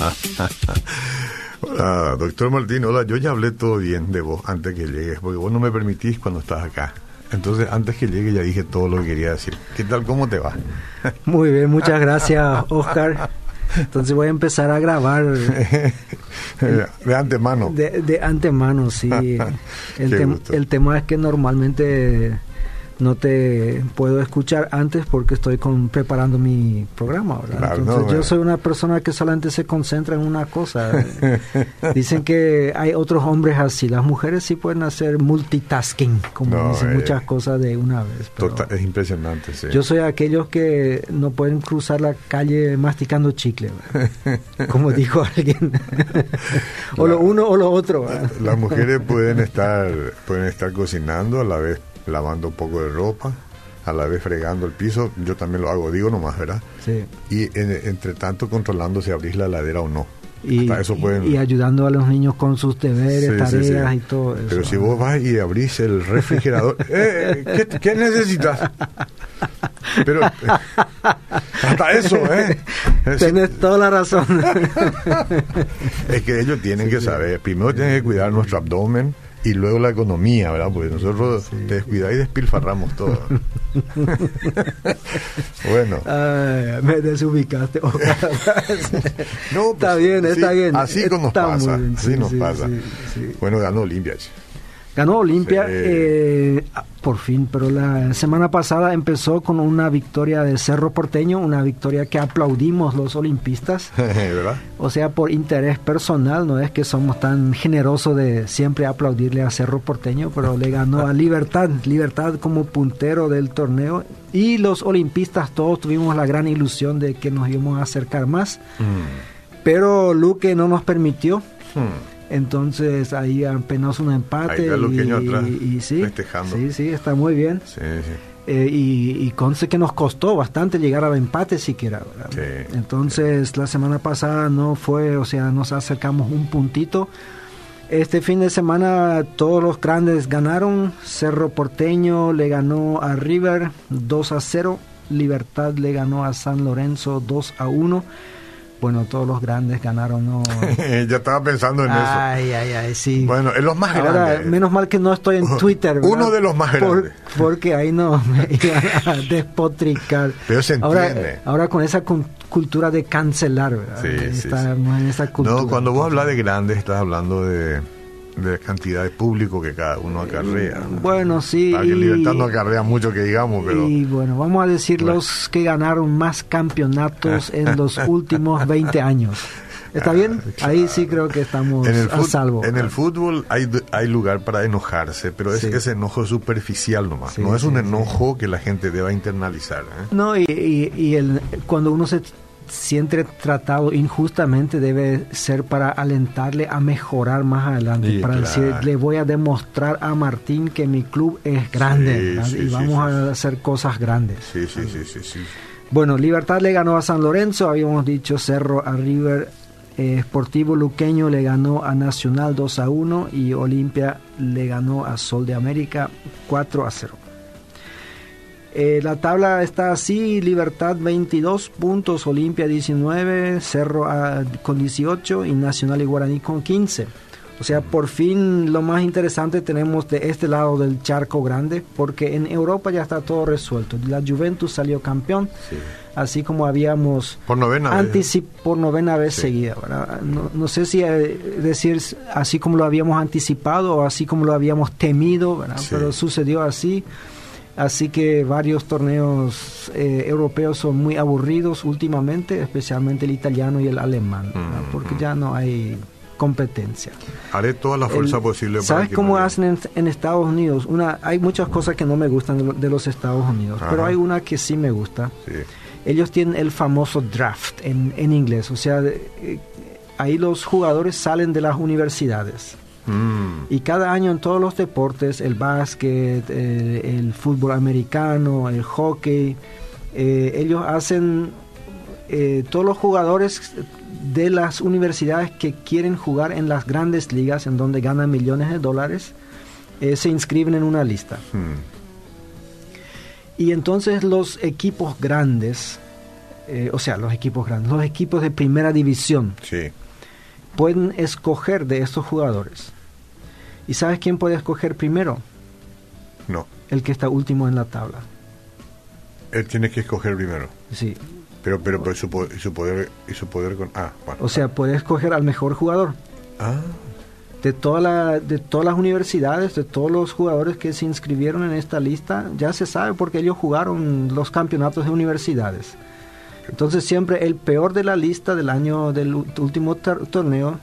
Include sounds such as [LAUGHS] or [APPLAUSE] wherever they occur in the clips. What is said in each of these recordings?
[LAUGHS] hola, doctor Martín, hola, yo ya hablé todo bien de vos antes que llegues, porque vos no me permitís cuando estás acá. Entonces, antes que llegue ya dije todo lo que quería decir. ¿Qué tal? ¿Cómo te va? [LAUGHS] Muy bien, muchas gracias, Oscar. Entonces voy a empezar a grabar. [LAUGHS] de antemano. De, antemano, sí. El, el tema es que normalmente no te puedo escuchar antes porque estoy con, preparando mi programa. Entonces, yo soy una persona que solamente se concentra en una cosa. [LAUGHS] dicen que hay otros hombres así. Las mujeres sí pueden hacer multitasking, como dicen eh, muchas cosas de una vez. es impresionante, sí. Yo soy aquellos que no pueden cruzar la calle masticando chicle, como [LAUGHS] dijo alguien. [LAUGHS] o lo uno o lo otro. Las mujeres pueden estar, pueden estar cocinando a la vez lavando un poco de ropa, a la vez fregando el piso, yo también lo hago, digo nomás, ¿verdad? Sí. Y entre tanto controlando si abrís la heladera o no. Y, eso y, ayudando a los niños con sus deberes, tareas y todo eso. Pero si vos vas y abrís el refrigerador, [LAUGHS] eh, ¿qué, ¿qué, necesitas? Pero eh, hasta eso, ¿eh? [LAUGHS] Tienes toda la razón. [LAUGHS] es que ellos tienen que saber, primero tienen que cuidar nuestro abdomen, y luego la economía, ¿verdad? Porque nosotros te descuidamos y despilfarramos todo. [LAUGHS] bueno. me desubicaste. [LAUGHS] no, está pues, bien, está bien. Así nos pasa. así nos pasa. Bueno, ganó Olimpia. Ganó Olimpia eh, por fin, pero la semana pasada empezó con una victoria de Cerro Porteño, una victoria que aplaudimos los olimpistas. [LAUGHS] ¿verdad? O sea, por interés personal, no es que somos tan generosos de siempre aplaudirle a Cerro Porteño, pero le ganó a Libertad, [LAUGHS] Libertad como puntero del torneo. Y los olimpistas todos tuvimos la gran ilusión de que nos íbamos a acercar más. Mm. Pero Luque no nos permitió. Mm. Entonces ahí apenas un empate y, sí, sí, sí, está muy bien. Sí, sí. Eh, y, y conste que nos costó bastante llegar al empate siquiera. Entonces la semana pasada no fue, o sea, nos acercamos un puntito. Este fin de semana todos los grandes ganaron. Cerro Porteño le ganó a River 2 a 0. Libertad le ganó a San Lorenzo 2 a 1 bueno, todos los grandes ganaron. ¿no? [LAUGHS] ya estaba pensando en eso. Ay, ay, ay, sí. Bueno, en los más Ahora, grandes. Menos mal que no estoy en [LAUGHS] Twitter. Uno de los más grandes. porque ahí no me [LAUGHS] iban a despotricar. Pero se entiende. Ahora, ahora con esa cultura de cancelar, ¿verdad? Sí, Estamos en esa cultura. No, cuando vos hablas de grandes, estás hablando de de cantidad de público que cada uno acarrea. Bueno, sí. Para que Libertad no acarrea mucho que digamos, pero... Y bueno, vamos a decir los que ganaron más campeonatos en los [LAUGHS] últimos 20 años. ¿Está bien? Ahí sí creo que estamos a salvo. En el fútbol hay, hay lugar para enojarse, pero es ese enojo superficial nomás. no es un enojo que la gente deba internalizar. ¿eh? No, y, y, el, cuando uno se siente tratado injustamente debe ser para alentarle a mejorar más adelante, para decir, le voy a demostrar a Martín que mi club es grande y vamos a hacer cosas grandes. Sí, sí, sí, sí, Bueno, Libertad le ganó a San Lorenzo, habíamos dicho Cerro a River, eh, Sportivo Luqueño le ganó a Nacional 2 a 1 y Olimpia le ganó a Sol de América 4 a 0. Eh, la tabla está así, Libertad 22 puntos, Olimpia 19, Cerro ah, con 18 y Nacional y Guaraní con 15. O sea, por fin lo más interesante tenemos de este lado del charco grande, porque en Europa ya está todo resuelto. La Juventus salió campeón, así como habíamos por novena vez, por novena vez seguida. No, sé si eh, decir así como lo habíamos anticipado o así como lo habíamos temido, pero sucedió así. Así que varios torneos eh, europeos son muy aburridos últimamente, especialmente el italiano y el alemán, mm, porque mm. ya no hay competencia. Haré toda la fuerza posible. ¿Sabes cómo hacen en, Estados Unidos? Una, hay muchas cosas que no me gustan de, los Estados Unidos, pero hay una que sí me gusta. Ellos tienen el famoso draft en, en inglés, o sea, eh, ahí los jugadores salen de las universidades Mm. Y cada año en todos los deportes, el básquet, eh, el fútbol americano, el hockey, eh, ellos hacen, eh, todos los jugadores de las universidades que quieren jugar en las grandes ligas, en donde ganan millones de dólares, se inscriben en una lista. Mm. Y entonces los equipos grandes o sea, los equipos grandes, los equipos de primera división, sí. pueden escoger de estos jugadores. ¿Y sabes quién puede escoger primero? No. El que está último en la tabla. Él tiene que escoger primero. Sí. Pero, pero, pero su, su, poder y su poder con ah, O sea, puede escoger al mejor jugador. Ah. De toda la, de todas las universidades, de todos los jugadores que se inscribieron en esta lista, ya se sabe porque ellos jugaron los campeonatos de universidades. Entonces siempre el peor de la lista del año del último torneo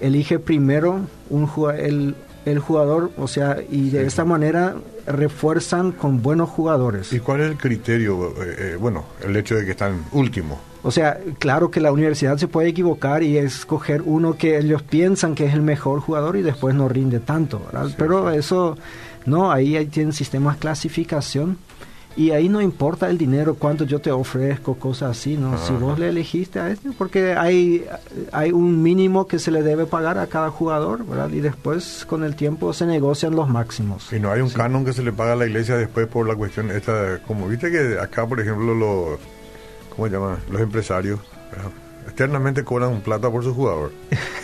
elige primero un el, el jugador, o sea, y de esta manera refuerzan con buenos jugadores. ¿Y cuál es el criterio? Eh, eh, bueno, el hecho de que están últimos. O sea, claro que la universidad se puede equivocar y escoger uno que ellos piensan que es el mejor jugador y después no rinde tanto, Pero eso, no, ahí, ahí tienen sistemas de clasificación y ahí no importa el dinero, cuánto yo te ofrezco, cosas así, ¿no? Si vos le elegiste a este, porque hay, hay un mínimo que se le debe pagar a cada jugador, ¿verdad? Y después con el tiempo se negocian los máximos. Y no hay un canon que se le paga a la iglesia después por la cuestión esta, como viste que acá, por ejemplo, los, ¿cómo se llama? Los empresarios, eternamente cobran un plata por su jugador.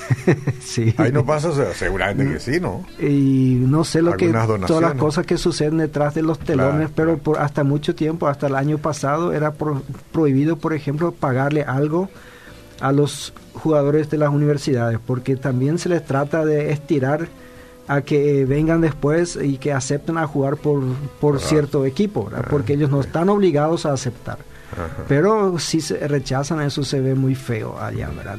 [LAUGHS] sí. Ahí no pasa, seguramente que sí, ¿no? Y no sé lo que todas las cosas que suceden detrás de los telones, pero por hasta mucho tiempo, hasta el año pasado, era prohibido, por ejemplo, pagarle algo a los jugadores de las universidades, porque también se les trata de estirar a que vengan después y que acepten a jugar por, por cierto equipo, porque ellos no están obligados a aceptar. Pero si se rechazan, eso se ve muy feo allá, ¿verdad?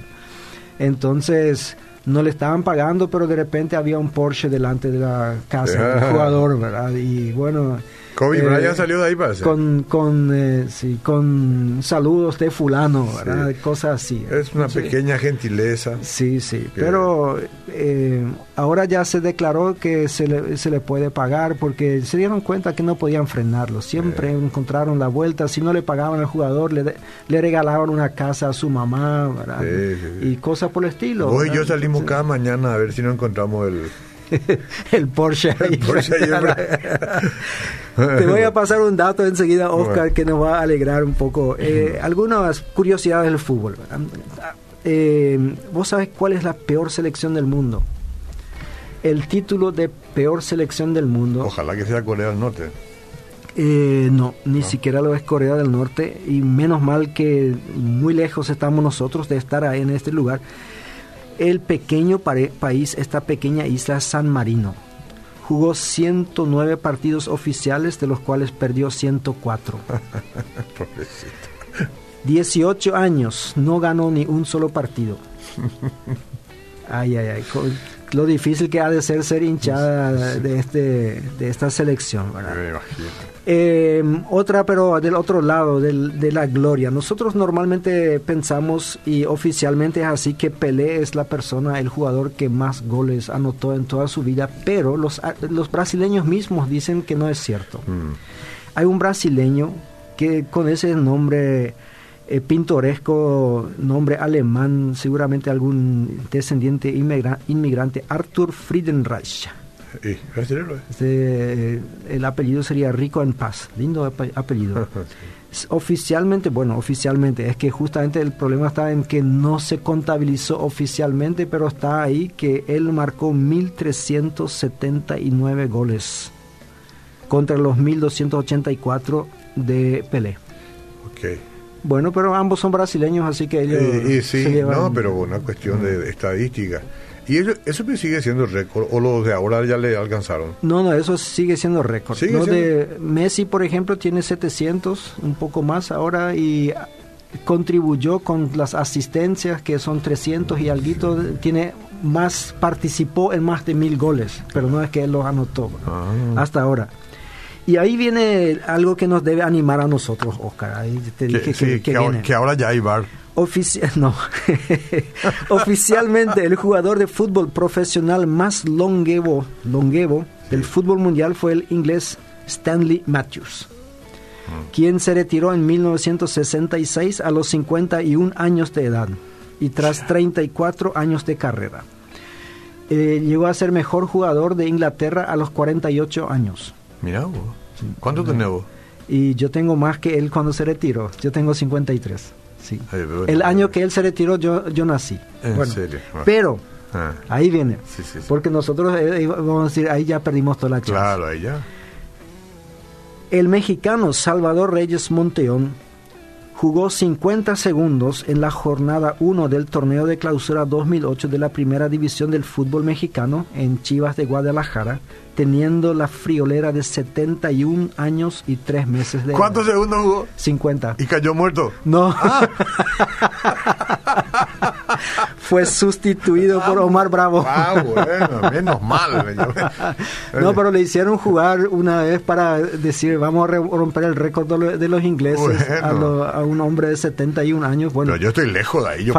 Entonces, no le estaban pagando, pero de repente había un Porsche delante de la casa del [LAUGHS] jugador, ¿verdad? Y bueno, Kobe eh, Bryant salió de ahí, parece. Con, con, eh, sí, con saludos de fulano, ¿verdad? Cosas así. Es una pequeña gentileza. Sí, sí. Pero eh, ahora ya se declaró que se le, se le puede pagar porque se dieron cuenta que no podían frenarlo. Siempre encontraron la vuelta. Si no le pagaban al jugador, le, le regalaban una casa a su mamá, ¿verdad? y cosas por el estilo. Hoy yo salimos cada mañana a ver si no encontramos el [LAUGHS] el Porsche. El Porsche Te voy a pasar un dato enseguida, Oscar, que nos va a alegrar un poco. Eh, algunas curiosidades del fútbol. Eh, ¿Vos sabés cuál es la peor selección del mundo? El título de peor selección del mundo. Ojalá que sea Corea del Norte. Eh, no, ni siquiera lo es Corea del Norte y menos mal que muy lejos estamos nosotros de estar ahí en este lugar el pequeño país, esta pequeña isla San Marino. Jugó 109 partidos oficiales, de los cuales perdió 104. 18 [LAUGHS] años, no ganó ni un solo partido. [LAUGHS] Ay, ay, ay lo difícil que ha de ser ser hinchada de este de esta selección eh, otra pero del otro lado de la gloria. Nosotros normalmente pensamos y oficialmente es así que Pelé es la persona el jugador que más goles anotó en toda su vida pero los los brasileños mismos dicen que no es cierto. Mm. hay un brasileño que con ese nombre eh, pintoresco nombre alemán, seguramente algún descendiente inmigrante, Arthur Friedenreich. Este, el apellido sería Rico en Paz, lindo apellido. [LAUGHS] Oficialmente, bueno, oficialmente, es que justamente el problema está en que no se contabilizó oficialmente, pero está ahí que él marcó 1.379 goles contra los 1.284 de Pelé. Okay. Bueno, pero ambos son brasileños, así que ellos. Eh, sí, no, pero una cuestión de, estadística. ¿Y eso, eso sigue siendo récord o los de ahora ya le alcanzaron? No, no, eso sigue siendo récord. Los de Messi, por ejemplo, tiene 700, un poco más ahora, y contribuyó con las asistencias, que son 300 y algo, tiene más, participó en más de mil goles, pero no es que él los anotó ah. hasta ahora. Y ahí viene algo que nos debe animar a nosotros, Oscar. Ahí te dije que, que, ahora, ya hay bar. [LAUGHS] no. [LAUGHS] Oficialmente el jugador de fútbol profesional más longevo, longevo del fútbol mundial fue el inglés Stanley Matthews, mm. quien se retiró en 1966 a los 51 años de edad y tras 34 años de carrera. Eh, llegó a ser mejor jugador de Inglaterra a los 48 años. Mira vos. ¿Cuánto tenés vos? Y yo tengo más que él cuando se retiró. Yo tengo 53. Sí. el año que él se retiró yo, yo nací. ¿En serio? Pero, ah. ahí viene. Porque nosotros, eh, eh, vamos a decir, ahí ya perdimos toda la chance. Claro, ahí ya. El mexicano Salvador Reyes Monteón jugó 50 segundos en la jornada 1 del torneo de clausura 2008 de la primera división del fútbol mexicano en Chivas de Guadalajara teniendo la friolera de 71 años y 3 meses de ¿Cuántos segundos jugó? 50. ¿Y cayó muerto? No. Ah. [LAUGHS] Fue sustituido por Omar Bravo. Ah, bueno, menos mal. no, pero le hicieron jugar una vez para decir, vamos a romper el récord de los ingleses a, un hombre de 71 años. Bueno, pero yo estoy lejos de ahí. Yo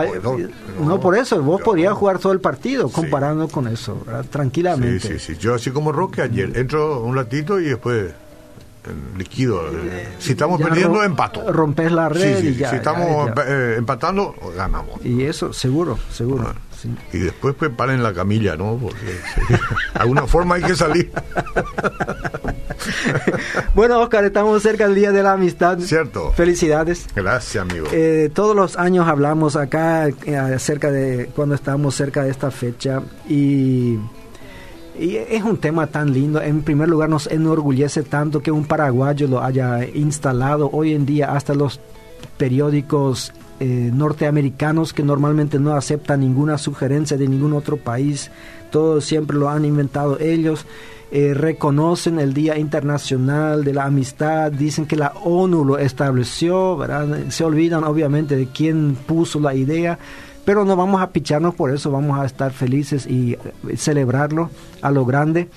no, por eso, vos podías jugar todo el partido comparando con eso, tranquilamente. Sí, sí, sí. Yo así como que ayer. Entro un ratito y después liquido. Si estamos perdiendo, empato. Rompes la red y ya. Si estamos eh, empatando, ganamos. Y eso, seguro, seguro. Ah, y después pues paren la camilla, ¿no? Porque de alguna forma hay que salir. [LAUGHS] bueno, Oscar, estamos cerca del Día de la Amistad. Cierto. Felicidades. Gracias, amigo. Eh, todos los años hablamos acá eh, acerca de cuando estamos cerca de esta fecha y y es un tema tan lindo. En primer lugar, nos enorgullece tanto que un paraguayo lo haya instalado hoy en día hasta los periódicos eh, norteamericanos que normalmente no aceptan ninguna sugerencia de ningún otro país. Todo siempre lo han inventado ellos. Eh, reconocen el Día Internacional de la Amistad, dicen que la ONU lo estableció, se olvidan obviamente de quién puso la idea, pero no vamos a picharnos por eso, vamos a estar felices y eh, celebrarlo a lo grande.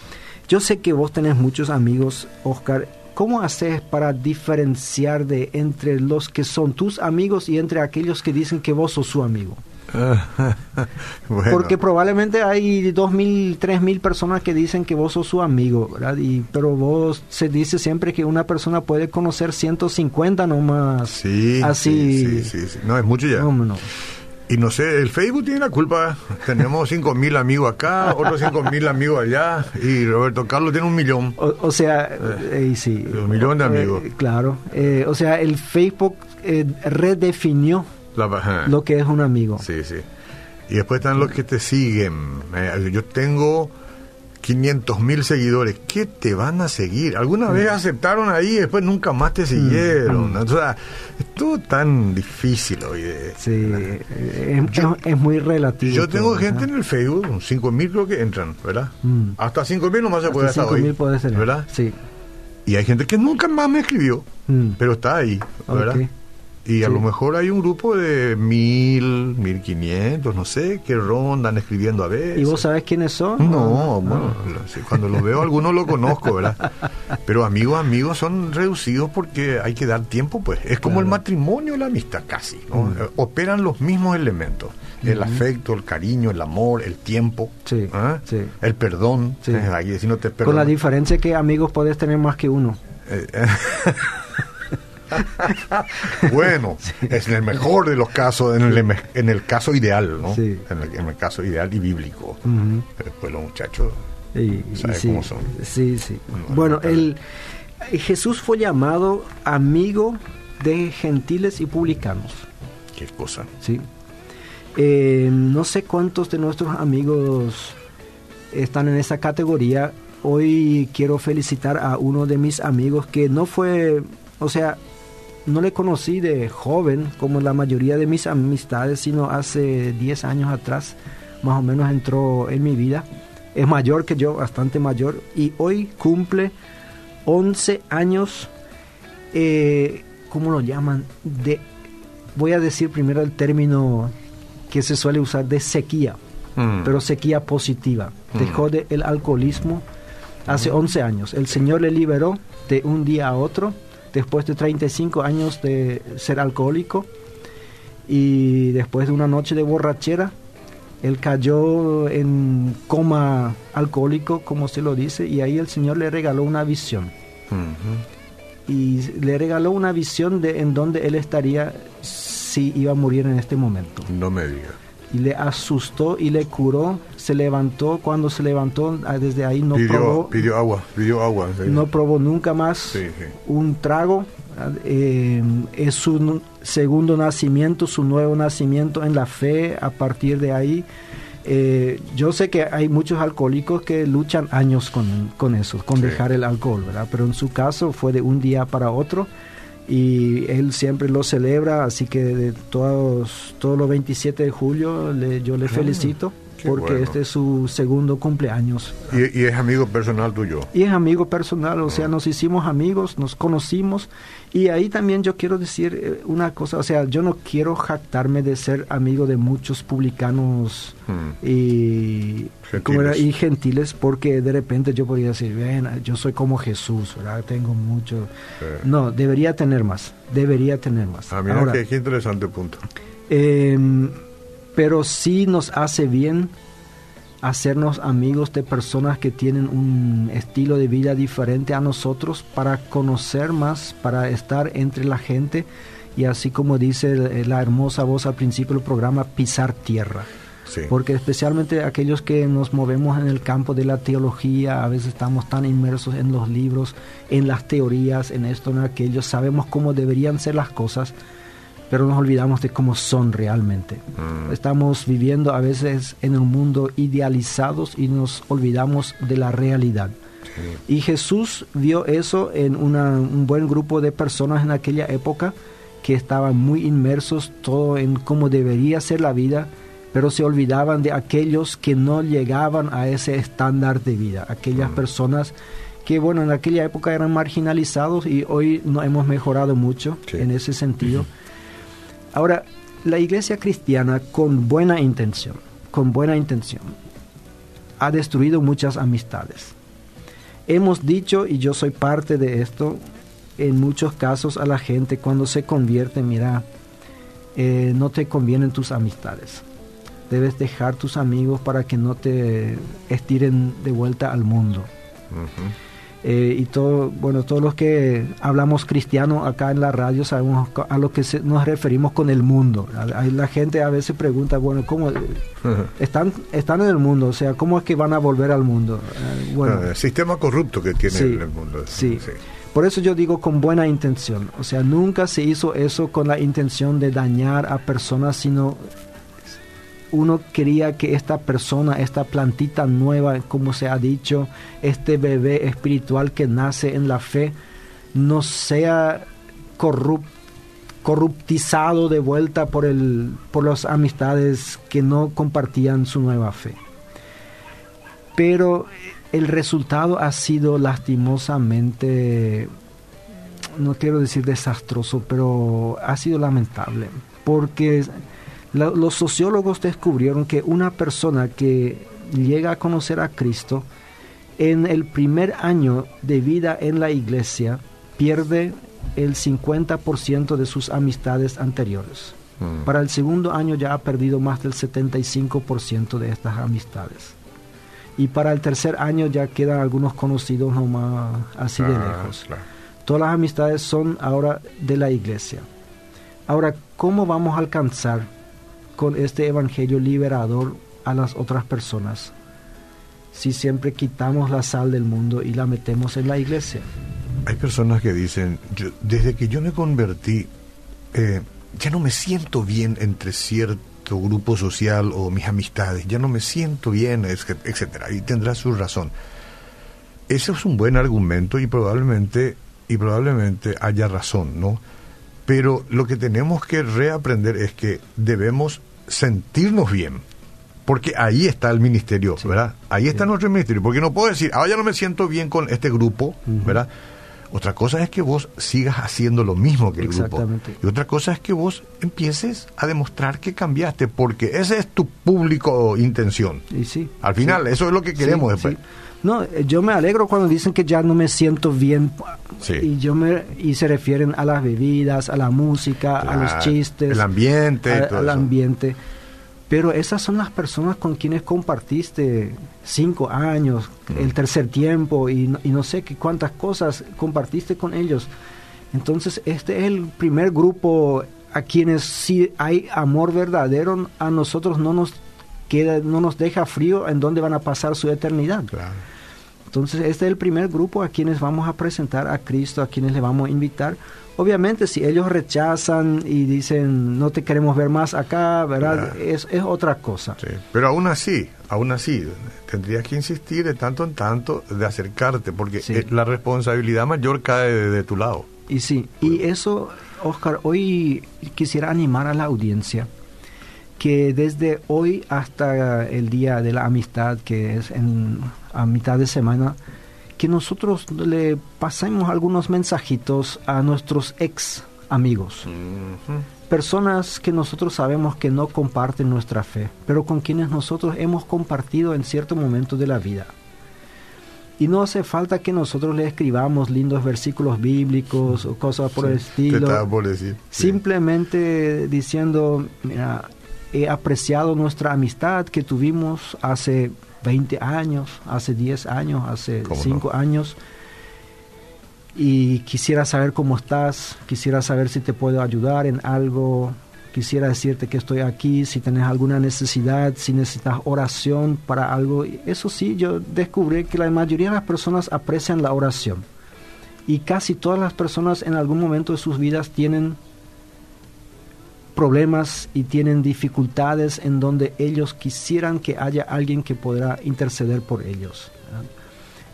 Yo sé que vos tenés muchos amigos, Oscar. ¿Cómo haces para diferenciar de entre los que son tus amigos y entre aquellos que dicen que vos sos su amigo? [LAUGHS] Porque probablemente hay dos mil, tres mil personas que dicen que vos sos su amigo, ¿verdad? Y, pero vos se dice siempre que una persona puede conocer 150 nomás. Sí, así. Sí, sí, No, es mucho ya. Y no sé, el Facebook tiene la culpa. Tenemos cinco mil amigos acá, otros cinco mil amigos allá, y Roberto Carlos tiene un millón. O, sea, eh, sí. Un millón de amigos. Eh, claro. Eh, o sea, el Facebook redefinió lo que es un amigo. Sí, sí. Y después están los que te siguen. yo tengo 500 mil seguidores, ¿qué te van a seguir? ¿Alguna vez mm. aceptaron ahí y después nunca más te siguieron? Mm. O sea, es todo tan difícil hoy. De, sí, es, muy relativo. Yo tengo gente en el Facebook, 5 mil creo que entran, ¿verdad? Mm. Hasta 5 mil nomás se puede estar hoy. mil puede ser. ¿Verdad? Sí. Y hay gente que nunca más me escribió, pero está ahí, ¿verdad? Y a lo mejor hay un grupo de mil, mil quinientos, no sé, que rondan escribiendo a veces. ¿Y vos sabés quiénes son? No, bueno, cuando los veo algunos lo conozco, ¿verdad? Pero amigos, amigos son reducidos porque hay que dar tiempo, pues. Es como el matrimonio, la amistad casi, ¿no? Mm. Operan los mismos elementos. El afecto, el cariño, el amor, el tiempo, ¿ah? el perdón. Con la diferencia que amigos podés tener más que uno. [LAUGHS] [LAUGHS] Bueno, es en el mejor de los casos, en el, en el caso ideal, ¿no? En, el, caso ideal y bíblico. Después los muchachos saben cómo son. Sí, sí. bueno, el, Jesús fue llamado amigo de gentiles y publicanos. Qué cosa. Sí. Eh, no sé cuántos de nuestros amigos están en esa categoría. Hoy quiero felicitar a uno de mis amigos que no fue, o sea, no le conocí de joven como la mayoría de mis amistades, sino hace 10 años atrás, más o menos entró en mi vida. Es mayor que yo, bastante mayor, y hoy cumple 11 años, eh, ¿cómo lo llaman? De, voy a decir primero el término que se suele usar de sequía, mm. pero sequía positiva. Mm. Dejó de el alcoholismo hace 11 años. El Señor le liberó de un día a otro después de 35 años de ser alcohólico y después de una noche de borrachera, él cayó en coma alcohólico, como se lo dice, y ahí el Señor le regaló una visión. Y le regaló una visión de en dónde él estaría si iba a morir en este momento. No me diga. Y le asustó y le curó. Se levantó, cuando se levantó, ah, desde ahí no probó. Pidió agua, pidió agua. No probó nunca más un trago. Eh, es su segundo nacimiento, su nuevo nacimiento en la fe. A partir de ahí, eh, yo sé que hay muchos alcohólicos que luchan años con, con eso, con dejar el alcohol, ¿verdad? Pero en su caso fue de un día para otro y él siempre lo celebra, así que de todos, todos los 27 de julio le, yo le felicito porque este es su segundo cumpleaños. ¿Y, es amigo personal tuyo? Y es amigo personal, o sea, ah. nos hicimos amigos, nos conocimos y ahí también yo quiero decir eh, una cosa, o sea, yo no quiero jactarme de ser amigo de muchos publicanos hmm. y, gentiles. y gentiles, porque de repente yo podría decir, ven, yo soy como Jesús, ¿verdad? Tengo mucho... No, debería tener más, debería tener más. Ah, mira, qué, interesante punto. Em, pero sí nos hace bien hacernos amigos de personas que tienen un estilo de vida diferente a nosotros para conocer más, para estar entre la gente. Y así como dice la hermosa voz al principio del programa, pisar tierra. Porque especialmente aquellos que nos movemos en el campo de la teología, a veces estamos tan inmersos en los libros, en las teorías, en esto, en aquello, sabemos cómo deberían ser las cosas, pero nos olvidamos de cómo son realmente. Mm. Estamos viviendo a veces en un mundo idealizados y nos olvidamos de la realidad. Y Jesús vio eso en un buen grupo de personas en aquella época que estaban muy inmersos todo en cómo debería ser la vida, pero se olvidaban de aquellos que no llegaban a ese estándar de vida, aquellas mm. personas que bueno, en aquella época eran marginalizados y hoy no hemos mejorado mucho en ese sentido. Ahora, la iglesia cristiana con buena intención, con buena intención, ha destruido muchas amistades. Hemos dicho, y yo soy parte de esto, en muchos casos a la gente cuando se convierte, mira, eh, no te convienen tus amistades. Debes dejar tus amigos para que no te estiren de vuelta al mundo. Eh, y todo, bueno, todos los que hablamos cristiano acá en la radio sabemos a lo que nos referimos con el mundo. la gente a veces pregunta, bueno, ¿cómo están, están en el mundo? O sea, ¿cómo es que van a volver al mundo? Eh, bueno, el sistema corrupto que tiene el mundo. sí. Por eso yo digo con buena intención. O sea, nunca se hizo eso con la intención de dañar a personas, sino uno quería que esta persona, esta plantita nueva, como se ha dicho, este bebé espiritual que nace en la fe, no sea corruptizado de vuelta por, el, por las amistades que no compartían su nueva fe. Pero el resultado ha sido lastimosamente, no quiero decir desastroso, pero ha sido lamentable, porque los sociólogos descubrieron que una persona que llega a conocer a Cristo en el primer año de vida en la iglesia pierde el 50% de sus amistades anteriores. Mm. Para el segundo año ya ha perdido más del 75% de estas amistades. Y para el tercer año ya quedan algunos conocidos nomás así de ah, lejos. Todas las amistades son ahora de la iglesia. Ahora, ¿cómo vamos a alcanzar con este evangelio liberador a las otras personas si siempre quitamos la sal del mundo y la metemos en la iglesia? Hay personas que dicen, desde que yo me convertí, eh, ya no me siento bien entre cierto grupo social o mis amistades, ya no me siento bien, etcétera, y tendrá su razón. Ese es un buen argumento y probablemente, y probablemente haya razón, ¿no? Pero lo que tenemos que reaprender es que debemos sentirnos bien. Porque ahí está el ministerio, ¿verdad? Ahí está nuestro ministerio. Porque no puedo decir, ahora ya no me siento bien con este grupo, ¿verdad? Otra cosa es que vos sigas haciendo lo mismo que el grupo. Y otra cosa es que vos empieces a demostrar que cambiaste, porque ese es tu público intención. Y sí. Al final, eso es lo que queremos después. No, eh, yo me alegro cuando dicen que ya no me siento bien y yo me y se refieren a las bebidas, a la música, a los chistes, el ambiente, al ambiente. Pero esas son las personas con quienes compartiste cinco años, el mm. tercer tiempo y, y no sé qué cuántas cosas compartiste con ellos. Entonces este es el primer grupo a quienes si hay amor verdadero, a nosotros no nos queda, no nos deja frío en dónde van a pasar su eternidad. Entonces, este es el primer grupo a quienes vamos a presentar a Cristo, a quienes le vamos a invitar. Obviamente, si ellos rechazan y dicen, no te queremos ver más acá, ¿verdad? Es, es, otra cosa. Pero aún así, aún así, tendrías que insistir de tanto en tanto de acercarte, porque la responsabilidad mayor cae de tu lado. Y sí, y eso, Oscar, hoy quisiera animar a la audiencia que desde hoy hasta el día de la amistad, que es en, a mitad de semana, que nosotros le pasemos algunos mensajitos a nuestros ex amigos. Personas que nosotros sabemos que no comparten nuestra fe, pero con quienes nosotros hemos compartido en cierto momento de la vida. Y no hace falta que nosotros le escribamos lindos versículos bíblicos o cosas por el estilo. Simplemente diciendo, mira, he apreciado nuestra amistad que tuvimos hace 20 años, hace 10 años, hace 5 años. Y quisiera saber cómo estás, quisiera saber si te puedo ayudar en algo, quisiera decirte que estoy aquí, si tienes alguna necesidad, si necesitas oración para algo. Eso sí, yo descubrí que la mayoría de las personas aprecian la oración. Y casi todas las personas en algún momento de sus vidas tienen problemas y tienen dificultades en donde ellos quisieran que haya alguien que podrá interceder por ellos.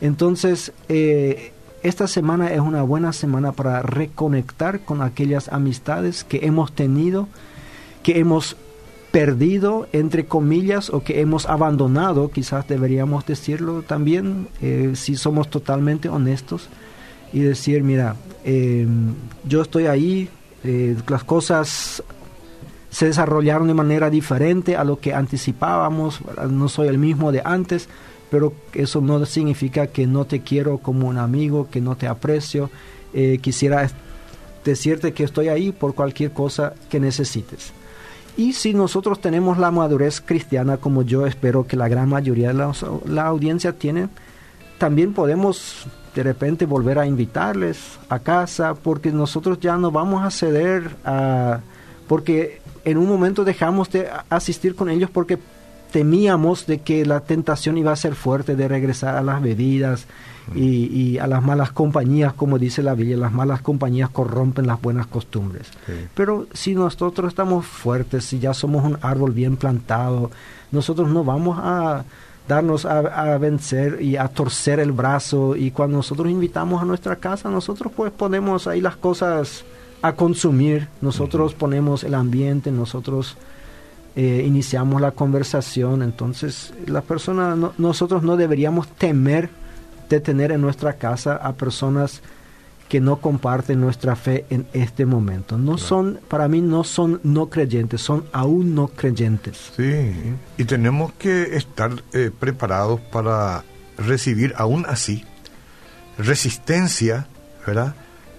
Entonces, eh, esta semana es una buena semana para reconectar con aquellas amistades que hemos tenido, que hemos perdido, entre comillas, o que hemos abandonado, quizás deberíamos decirlo también, eh, si somos totalmente honestos, y decir, mira, em, yo estoy ahí, eh, las cosas se desarrollaron de manera diferente a lo que anticipábamos, no soy el mismo de antes, pero eso no significa que no te quiero como un amigo, que no te aprecio. Eh, quisiera decirte que estoy ahí por cualquier cosa que necesites. Y si nosotros tenemos la madurez cristiana, como yo espero que la gran mayoría de la, audiencia tiene, también podemos de repente volver a invitarles a casa, porque nosotros ya no vamos a ceder a... porque en un momento dejamos de asistir con ellos porque temíamos de que la tentación iba a ser fuerte de regresar a las bebidas y, a las malas compañías, como dice la Biblia, las malas compañías corrompen las buenas costumbres. Pero si nosotros estamos fuertes, si ya somos un árbol bien plantado, nosotros no vamos a darnos a, vencer y a torcer el brazo y cuando nosotros invitamos a nuestra casa, nosotros pues ponemos ahí las cosas a consumir, nosotros ponemos el ambiente, nosotros eh, iniciamos la conversación, entonces la persona, nosotros no deberíamos temer de tener en nuestra casa a personas que no comparten nuestra fe en este momento. No son, para mí no son no creyentes, son aún no creyentes. Sí, y tenemos que estar eh, preparados para recibir aún así resistencia, ¿verdad?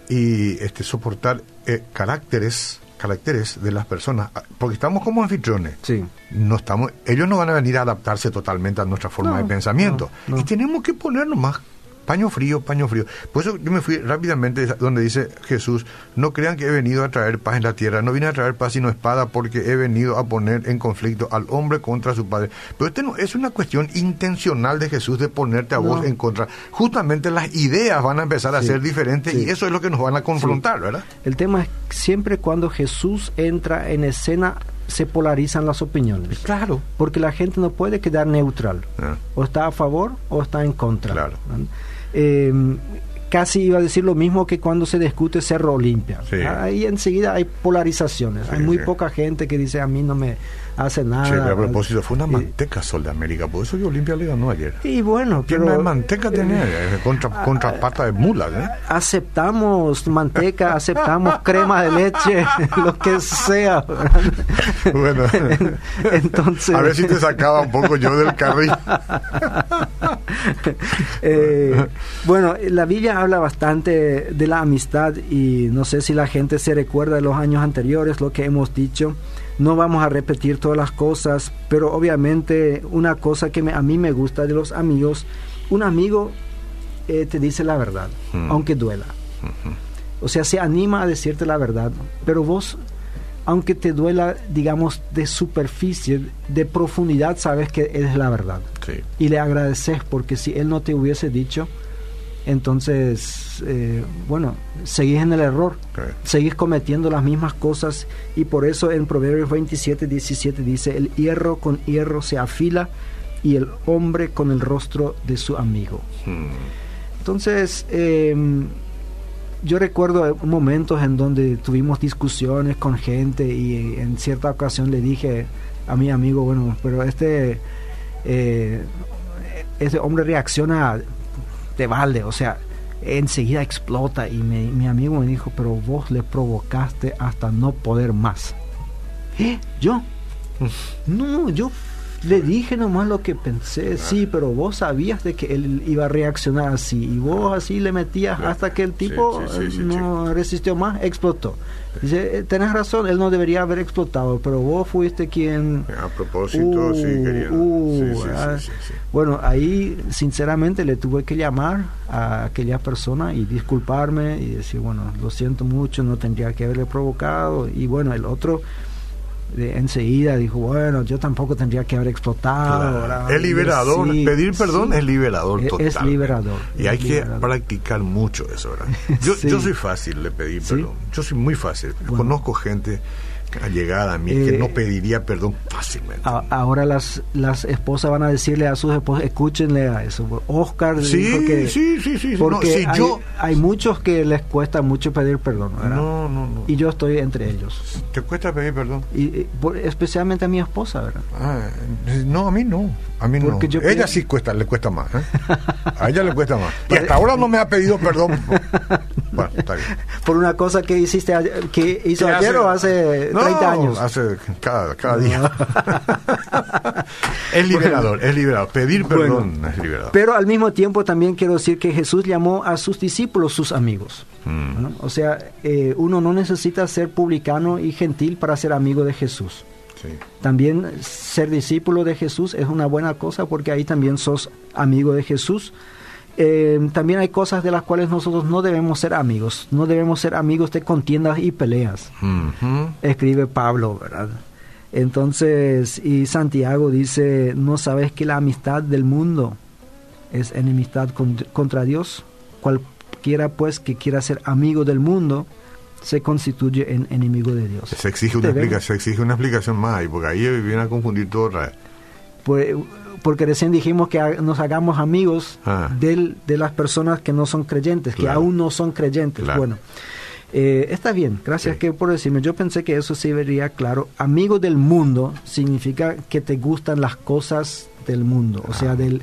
Y este soportar eh, caracteres caracteres de las personas, ah, porque estamos como anfitriones. Sí. No estamos, ellos no van a venir a adaptarse totalmente a nuestra forma de pensamiento. Y tenemos que ponernos más paño frío, paño frío. Por eso yo me fui rápidamente donde dice Jesús, no crean que he venido a traer paz en la tierra, no vine a traer paz sino espada porque he venido a poner en conflicto al hombre contra su padre. Pero este no es una cuestión intencional de Jesús de ponerte a vos en contra. Justamente las ideas van a empezar a ser diferentes y eso es lo que nos van a confrontar, ¿verdad? El tema es siempre cuando Jesús entra en escena se polarizan las opiniones. Claro. Porque la gente no puede quedar neutral. Ah. O está a favor o está en contra. Claro. Eh, casi iba a decir lo mismo que cuando se discute Cerro Olimpia. Ahí enseguida hay polarizaciones. hay muy poca gente que dice a mí no me hace nada. a propósito, fue una manteca Sol de América, por eso que Olimpia le ganó ayer. Y bueno, pero... Una manteca tenía, eh, contra, ah, contra pata de mula. ¿eh? Aceptamos manteca, [LAUGHS] aceptamos crema de leche, [LAUGHS] lo que sea. [LAUGHS] bueno, entonces... A ver si te sacaba un poco yo del carril. Eh, bueno, la villa habla bastante de la amistad y no sé si la gente se recuerda de los años anteriores, lo que hemos dicho. No vamos a repetir todas las cosas, pero obviamente una cosa que a mí me gusta de los amigos, un amigo eh, te dice la verdad, aunque duela. O sea, se anima a decirte la verdad, pero vos aunque te duela, digamos, de superficie, de profundidad, sabes que es la verdad. Y le agradeces porque si él no te hubiese dicho, entonces, eh, bueno, seguís en el error, seguís cometiendo las mismas cosas y por eso en Proverbios 27, 17 dice, el hierro con hierro se afila y el hombre con el rostro de su amigo. Hmm. Entonces, em, yo recuerdo momentos en donde tuvimos discusiones con gente y en cierta ocasión le dije a mi amigo, bueno, pero este, eh, este hombre reacciona de balde, o sea, enseguida explota y mi amigo me dijo, pero vos le provocaste hasta no poder más. ¿Eh? ¿Yo? Mm. No, yo le dije nomás lo que pensé, sí, pero vos sabías de que él iba a reaccionar así y vos así le metías hasta que el tipo no resistió más, explotó. Dice, eh, tenés razón, él no debería haber explotado, pero vos fuiste quien... A propósito, sí, uh, quería. Uh, bueno, ahí sinceramente le tuve que llamar a aquella persona y disculparme y decir, bueno, lo siento mucho, no tendría que haberle provocado. Y bueno, el otro enseguida dijo, bueno, yo tampoco tendría que haber explotado. Es liberador, pedir perdón es liberador total. Es liberador. Y hay que practicar mucho eso, ¿verdad? Yo, [LAUGHS] yo soy fácil de pedir perdón, yo soy muy fácil. Conozco gente allegada a mí que no eh, pediría perdón fácilmente. ahora las, las esposas van a decirle a sus esposas, escúchenle a eso. Oscar sí, sí, sí, sí, porque hay, yo... hay, muchos que les cuesta mucho pedir perdón. No, no, no. Y yo estoy entre ellos. ¿Te cuesta pedir perdón? Y, especialmente a mi esposa, ¿verdad? Ah, no, a mí no. A mí no. ella sí cuesta, le cuesta más. ¿eh? [LAUGHS] A ella le cuesta más. Y hasta ahora no me ha pedido perdón. [LAUGHS] Bueno, está bien. Por una cosa que hiciste que hizo ayer o hace 30 años. Hace cada, cada día. [LAUGHS] es liberador, es liberador. Pedir perdón es liberador. Pero al mismo tiempo también quiero decir que Jesús llamó a sus discípulos sus amigos. Mm. O sea, eh, uno no necesita ser publicano y gentil para ser amigo de Jesús. También ser discípulo de Jesús es una buena cosa porque ahí también sos amigo de Jesús. Eh, también hay cosas de las cuales nosotros no debemos ser amigos, no debemos ser amigos de contiendas y peleas, escribe Pablo, ¿verdad? Entonces, y Santiago dice, ¿no sabes que la amistad del mundo es enemistad contra Dios? Cualquiera pues que quiera ser amigo del mundo, se constituye en enemigo de Dios. Se exige una, explicación, se exige una explicación más, porque ahí viene a confundir todo Pues, porque recién dijimos que nos hagamos amigos ah. de las personas que no son creyentes, que aún no son creyentes. Bueno, eh, está bien, gracias que por decirme. Yo pensé que eso sí vería claro. Amigo del mundo significa que te gustan las cosas del mundo, o sea, ah. del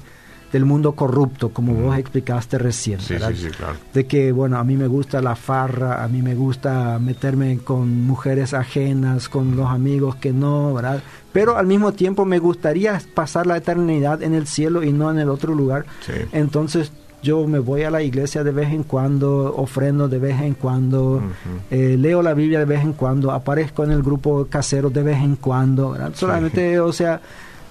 del mundo corrupto, como vos explicaste recién. Sí, sí, claro. De que, bueno, a mí me gusta la farra, a mí me gusta meterme con mujeres ajenas, con los amigos que no, ¿verdad? Pero al mismo tiempo me gustaría pasar la eternidad en el cielo y no en el otro lugar. Entonces yo me voy a la iglesia de vez en cuando, ofrendo de vez en cuando, eh, leo la Biblia de vez en cuando, aparezco en el grupo casero de vez en cuando, ¿verdad? Solamente, o sea,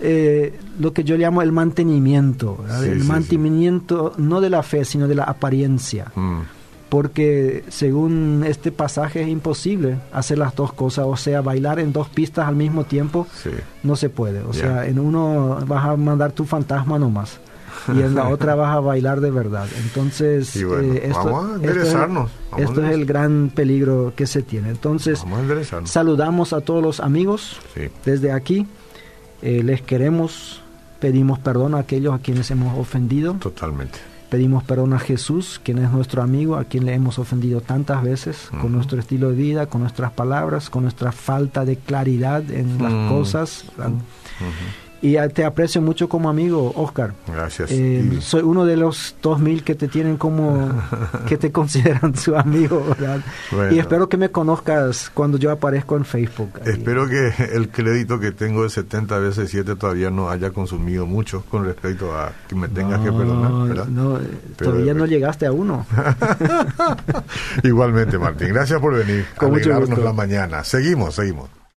eh, lo que yo llamo el mantenimiento, el mantenimiento no de la fe, sino de la apariencia. Mm. Porque según este pasaje es imposible hacer las dos cosas, o sea, bailar en dos pistas al mismo tiempo no se puede. O sea, en uno vas a mandar tu fantasma nomás y en la [LAUGHS] otra vas a bailar de verdad. Entonces, eh, esto, esto, es, el gran peligro que se tiene. Entonces, saludamos a todos los amigos desde aquí. Eh, les queremos, pedimos perdón a aquellos a quienes hemos ofendido. Totalmente. Pedimos perdón a Jesús, quien es nuestro amigo, a quien le hemos ofendido tantas veces, con nuestro estilo de vida, con nuestras palabras, con nuestra falta de claridad en las mm. cosas. Y te aprecio mucho como amigo, Oscar. Gracias. Eh, soy uno de los dos mil que te tienen como, [LAUGHS] que te consideran su amigo, ¿verdad? Y espero que me conozcas cuando yo aparezco en Facebook. Espero que el crédito que tengo de 70 veces 7 todavía no haya consumido mucho con respecto a que me tengas que perdonar, ¿verdad? No, todavía no llegaste a uno. [LAUGHS] Igualmente, Martín. Gracias por venir. Con mucho gusto. la mañana. Seguimos, seguimos.